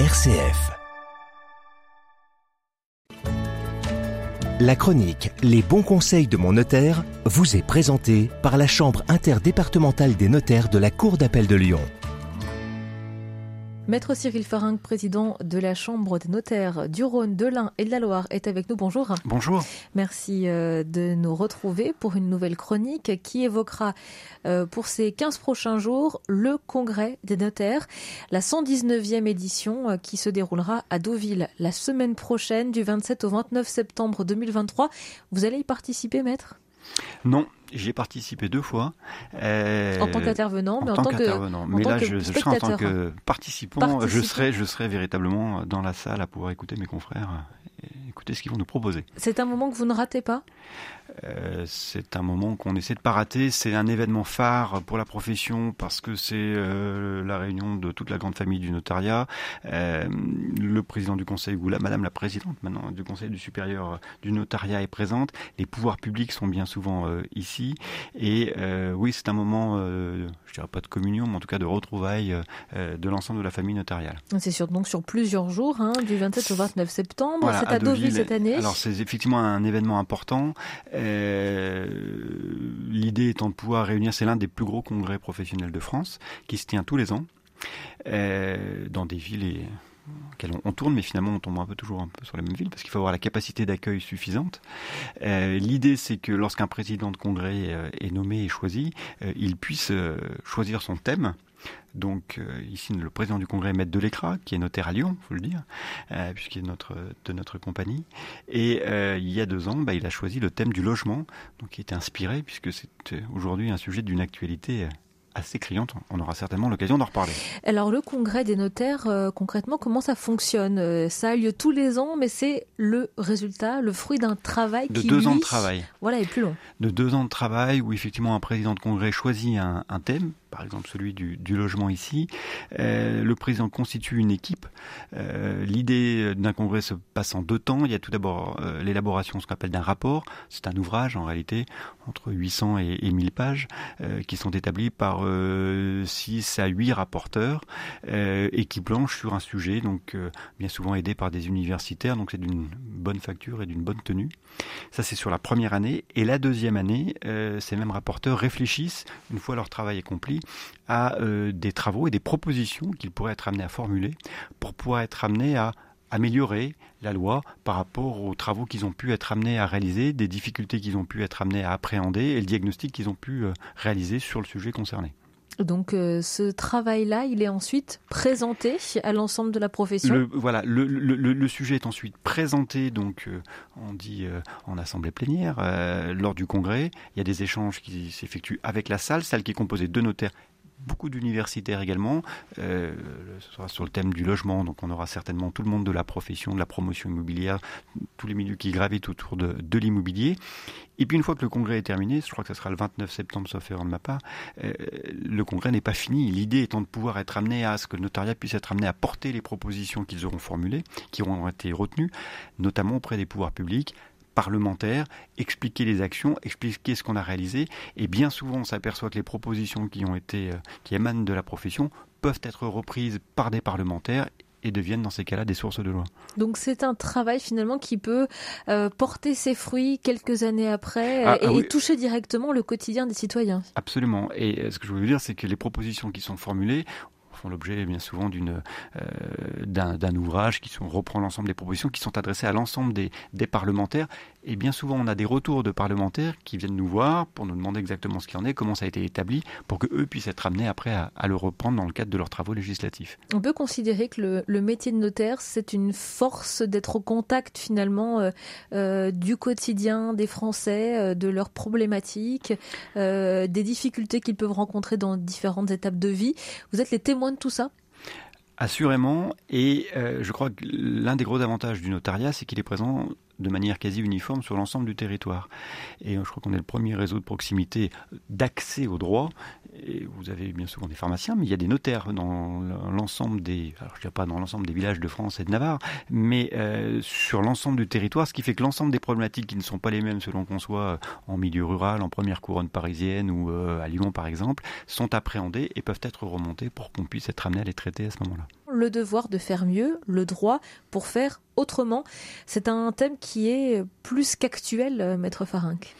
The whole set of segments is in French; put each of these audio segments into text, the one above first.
RCF. La chronique Les bons conseils de mon notaire vous est présentée par la Chambre interdépartementale des notaires de la Cour d'appel de Lyon. Maître Cyril Faringue, président de la Chambre des notaires du Rhône, de l'Ain et de la Loire, est avec nous. Bonjour. Bonjour. Merci euh, de nous retrouver pour une nouvelle chronique qui évoquera euh, pour ces 15 prochains jours le congrès des notaires, la 119e édition euh, qui se déroulera à Deauville la semaine prochaine du 27 au 29 septembre 2023. Vous allez y participer, maître? Non, j'ai participé deux fois. Euh, en tant qu'intervenant, mais en, tant, qu'intervenant. Mais là, je, serai en tant que participant, je serai, je serai véritablement dans la salle à pouvoir écouter mes confrères écouter ce qu'ils vont nous proposer. C'est un moment que vous ne ratez pas? Euh, c'est un moment qu'on essaie de pas rater. C'est un événement phare pour la profession parce que c'est euh, la réunion de toute la grande famille du notariat. Euh, le président du conseil ou la madame la présidente maintenant du conseil du supérieur du notariat est présente. Les pouvoirs publics sont bien souvent ici. Et oui, c'est un moment, je dirais pas de communion, mais en tout cas de retrouvailles de l'ensemble de la famille notariale. C'est sur, donc sur plusieurs jours, hein, du 27 au 29 septembre. c'est à, Deauville, cette année. Alors c'est effectivement un événement important. Euh, l'idée étant de pouvoir réunir, c'est l'un des plus gros congrès professionnels de France, qui se tient tous les ans, euh, dans des villes et on, tourne, mais finalement on tombe un peu toujours un peu sur les mêmes villes parce qu'il faut avoir la capacité d'accueil suffisante. Euh, l'idée, c'est que lorsqu'un président de congrès est nommé et choisi, il puisse choisir son thème donc euh, ici, le président du Congrès, Maître Delecra, qui est notaire à Lyon, faut le dire, euh, puisqu'il est de notre compagnie. Et euh, il y a deux ans, bah, il a choisi le thème du logement, qui était inspiré, puisque c'est aujourd'hui un sujet d'une actualité assez criante. On aura certainement l'occasion d'en reparler. Alors le congrès des notaires, concrètement, comment ça fonctionne? Ça a lieu tous les ans, mais c'est le résultat, le fruit d'un travail de qui, deux ans de travail. Voilà, est plus long. De deux ans de travail où effectivement un président de congrès choisit un, un thème par exemple celui du, logement ici. Euh, le président constitue une équipe. Euh, l'idée d'un congrès se passe en deux temps. Il y a tout d'abord euh, l'élaboration, ce qu'on appelle d'un rapport. C'est un ouvrage en réalité entre 800 et, et 1000 pages qui sont établis par 6 à 8 rapporteurs et qui planchent sur un sujet, donc bien souvent aidés par des universitaires. Donc c'est d'une bonne facture et d'une bonne tenue. Ça c'est sur la première année. Et la deuxième année, ces mêmes rapporteurs réfléchissent, une fois leur travail accompli, à euh, des travaux et des propositions qu'ils pourraient être amenés à formuler pour pouvoir être amenés à améliorer la loi par rapport aux travaux qu'ils ont pu être amenés à réaliser, des difficultés qu'ils ont pu être amenés à appréhender et le diagnostic qu'ils ont pu euh, réaliser sur le sujet concerné. Donc euh, ce travail-là, il est ensuite présenté à l'ensemble de la profession? voilà, le, sujet est ensuite présenté, donc on dit en assemblée plénière lors du congrès. Il y a des échanges qui s'effectuent avec la salle, salle qui est composée de notaires beaucoup d'universitaires également. Euh, ce sera sur le thème du logement, donc on aura certainement tout le monde de la profession, de la promotion immobilière, tous les milieux qui gravitent autour de, de l'immobilier. Et puis une fois que le congrès est terminé, je crois que ce sera le 29 septembre, sauf erreur de ma part, euh, le congrès n'est pas fini. L'idée étant de pouvoir être amené à ce que le notariat puisse être amené à porter les propositions qu'ils auront formulées, qui auront été retenues, notamment auprès des pouvoirs publics, parlementaire, expliquer les actions, expliquer ce qu'on a réalisé. Et bien souvent, on s'aperçoit que les propositions qui ont été, euh, qui émanent de la profession, peuvent être reprises par des parlementaires et deviennent dans ces cas-là des sources de loi. Donc c'est un travail finalement qui peut euh, porter ses fruits quelques années après ah, et, toucher directement le quotidien des citoyens. Absolument. Et euh, ce que je veux dire, c'est que les propositions qui sont formulées, l'objet bien souvent d'une euh, d'un ouvrage qui reprend l'ensemble des propositions qui sont adressées à l'ensemble des, des, parlementaires. Et bien souvent, on a des retours de parlementaires qui viennent nous voir pour nous demander exactement ce qu'il en est, comment ça a été établi, pour que eux puissent être amenés après à, le reprendre dans le cadre de leurs travaux législatifs. On peut considérer que le, métier de notaire, c'est une force d'être au contact finalement euh, euh, du quotidien des Français, de leurs problématiques, des difficultés qu'ils peuvent rencontrer dans différentes étapes de vie. Vous êtes les témoins tout ça? Assurément, et euh, je crois que l'un des gros avantages du notariat, c'est qu'il est présent de manière quasi uniforme sur l'ensemble du territoire. Et euh, je crois qu'on est le premier réseau de proximité d'accès au droit. Et vous avez bien souvent des pharmaciens, mais il y a des notaires dans l'ensemble des, pas dans l'ensemble des villages de France et de Navarre, mais euh, sur l'ensemble du territoire, ce qui fait que l'ensemble des problématiques qui ne sont pas les mêmes selon qu'on soit euh, en milieu rural, en première couronne parisienne ou à Lyon par exemple, sont appréhendées et peuvent être remontées pour qu'on puisse être amené à les traiter à ce moment-là. le devoir de faire mieux, le droit pour faire autrement. C'est un thème qui est plus qu'actuel, euh, Maître Farinck.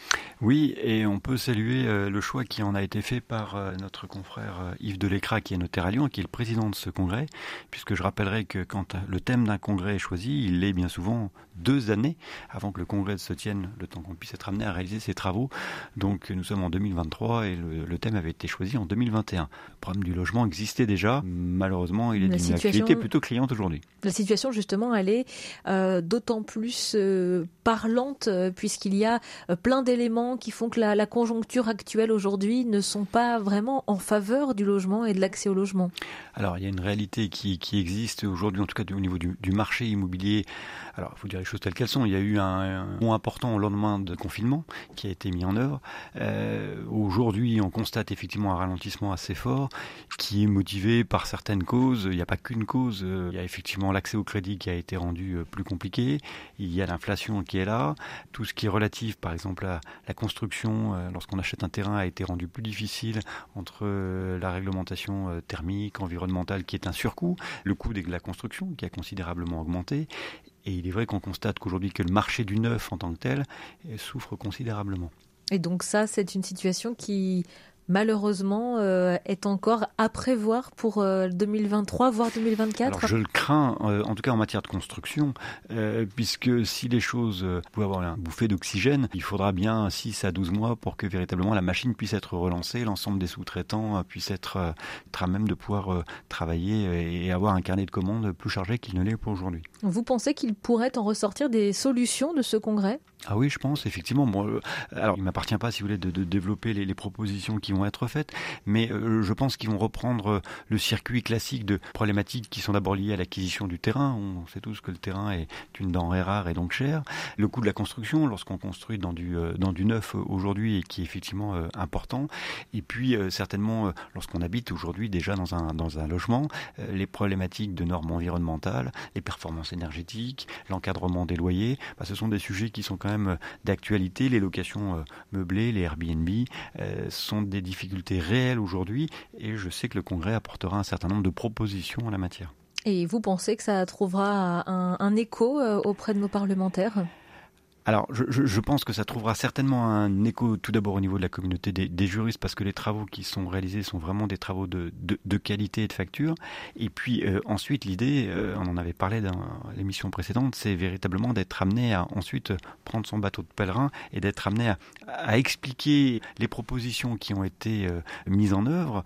Oui, et on peut saluer euh, le choix qui en a été fait par euh, notre confrère Yves Delécra, qui est notaire à Lyon, qui est le président de ce congrès, puisque je rappellerai que quand le thème d'un congrès est choisi, il est bien souvent deux années avant que le congrès se tienne, le temps qu'on puisse être amené à réaliser ses travaux. Donc nous sommes en 2023 et le, thème avait été choisi en 2021. Le problème du logement existait déjà, malheureusement il est d'une situation... plutôt cliente aujourd'hui. La situation justement, elle est euh, d'autant plus euh, parlante euh, puisqu'il y a plein d'éléments qui font que la, conjoncture actuelle aujourd'hui ne sont pas vraiment en faveur du logement et de l'accès au logement. Alors il y a une réalité qui, existe aujourd'hui, en tout cas au niveau du, marché immobilier. Alors il faut dire les choses telles qu'elles sont. Il y a eu un, un important au lendemain de confinement qui a été mis en œuvre. aujourd'hui, on constate effectivement un ralentissement assez fort qui est motivé par certaines causes. Il n'y a pas qu'une cause. Il y a effectivement l'accès au crédit qui a été rendu plus compliqué. Il y a l'inflation qui est là. Tout ce qui est relatif, par exemple, à la construction, euh, lorsqu'on achète un terrain, a été rendu plus difficile entre euh, la réglementation euh, thermique, environnementale, qui est un surcoût, le coût de la construction, qui a considérablement augmenté. Et il est vrai qu'on constate qu'aujourd'hui que le marché du neuf en tant que tel souffre considérablement. Et donc ça, c'est une situation qui malheureusement euh, est encore à prévoir pour 2023 euh, voire 2024 Je le crains, euh, en tout cas en matière de construction, puisque si les choses pouvaient avoir un bouffée d'oxygène, il faudra bien 6 à 12 mois pour que véritablement la machine puisse être relancée, l'ensemble des sous-traitants puissent être, être, à même de pouvoir travailler et avoir un carnet de commandes plus chargé qu'il ne l'est pour aujourd'hui. Vous pensez qu'il pourrait en ressortir des solutions de ce congrès? Ah oui, je pense effectivement. Bon, alors, il m'appartient pas, si vous voulez, de, de développer les, les, propositions qui vont être faites, mais euh, je pense qu'ils vont reprendre euh, le circuit classique de problématiques qui sont d'abord liées à l'acquisition du terrain. On sait tous que le terrain est une denrée rare et donc chère. Le coût de la construction, lorsqu'on construit dans du euh, dans du neuf aujourd'hui, et qui est effectivement important. Et puis certainement, lorsqu'on habite aujourd'hui déjà dans un dans un logement, les problématiques de normes environnementales, les performances énergétiques, l'encadrement des loyers, bah, ce sont des sujets qui sont quand même d'actualité. Les locations meublées, les Airbnb, sont des difficultés réelles aujourd'hui et je sais que le Congrès apportera un certain nombre de propositions en la matière. Et vous pensez que ça trouvera un, écho euh, auprès de nos parlementaires? Alors, je, pense que ça trouvera certainement un écho tout d'abord au niveau de la communauté des, juristes, parce que les travaux qui sont réalisés sont vraiment des travaux de, qualité et de facture. Et puis euh, ensuite, l'idée, euh, on en avait parlé dans l'émission précédente, c'est véritablement d'être amené à ensuite prendre son bateau de pèlerin et d'être amené à, expliquer les propositions qui ont été euh, mises en œuvre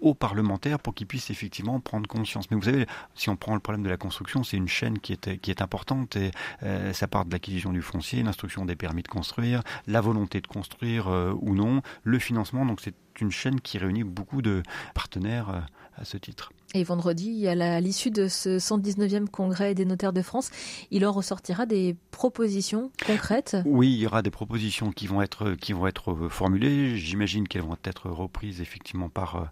aux parlementaires pour qu'ils puissent effectivement prendre conscience. Mais vous savez, si on prend le problème de la construction, c'est une chaîne qui est, qui est importante et ça part de l'acquisition du foncier, l'instruction des permis de construire, la volonté de construire euh, ou non, le financement. Donc c'est une chaîne qui réunit beaucoup de partenaires euh, à ce titre. Et vendredi, à l'issue de ce 119e congrès des notaires de France, il en ressortira des propositions concrètes Oui, il y aura des propositions qui vont être, qui vont être euh, formulées. J'imagine qu'elles vont être reprises effectivement par, euh,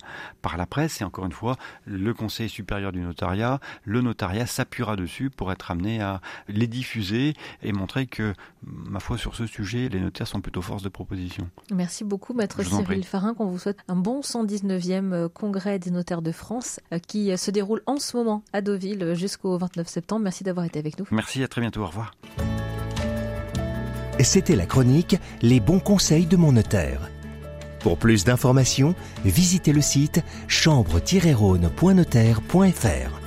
par la presse. Et encore une fois, le Conseil supérieur du notariat, le notariat s'appuiera dessus pour être amené à les diffuser et montrer que, ma foi, sur ce sujet, les notaires sont plutôt force de proposition. Merci beaucoup, Maître Cyril Farin, qu'on vous souhaite un bon 119e euh, congrès des notaires de France qui se déroule en ce moment à Deauville jusqu'au 29 septembre. Merci d'avoir été avec nous. Merci, à très bientôt, au revoir. C'était la chronique Les bons conseils de mon notaire. Pour plus d'informations, visitez le site chambre-rhône.notaire.fr.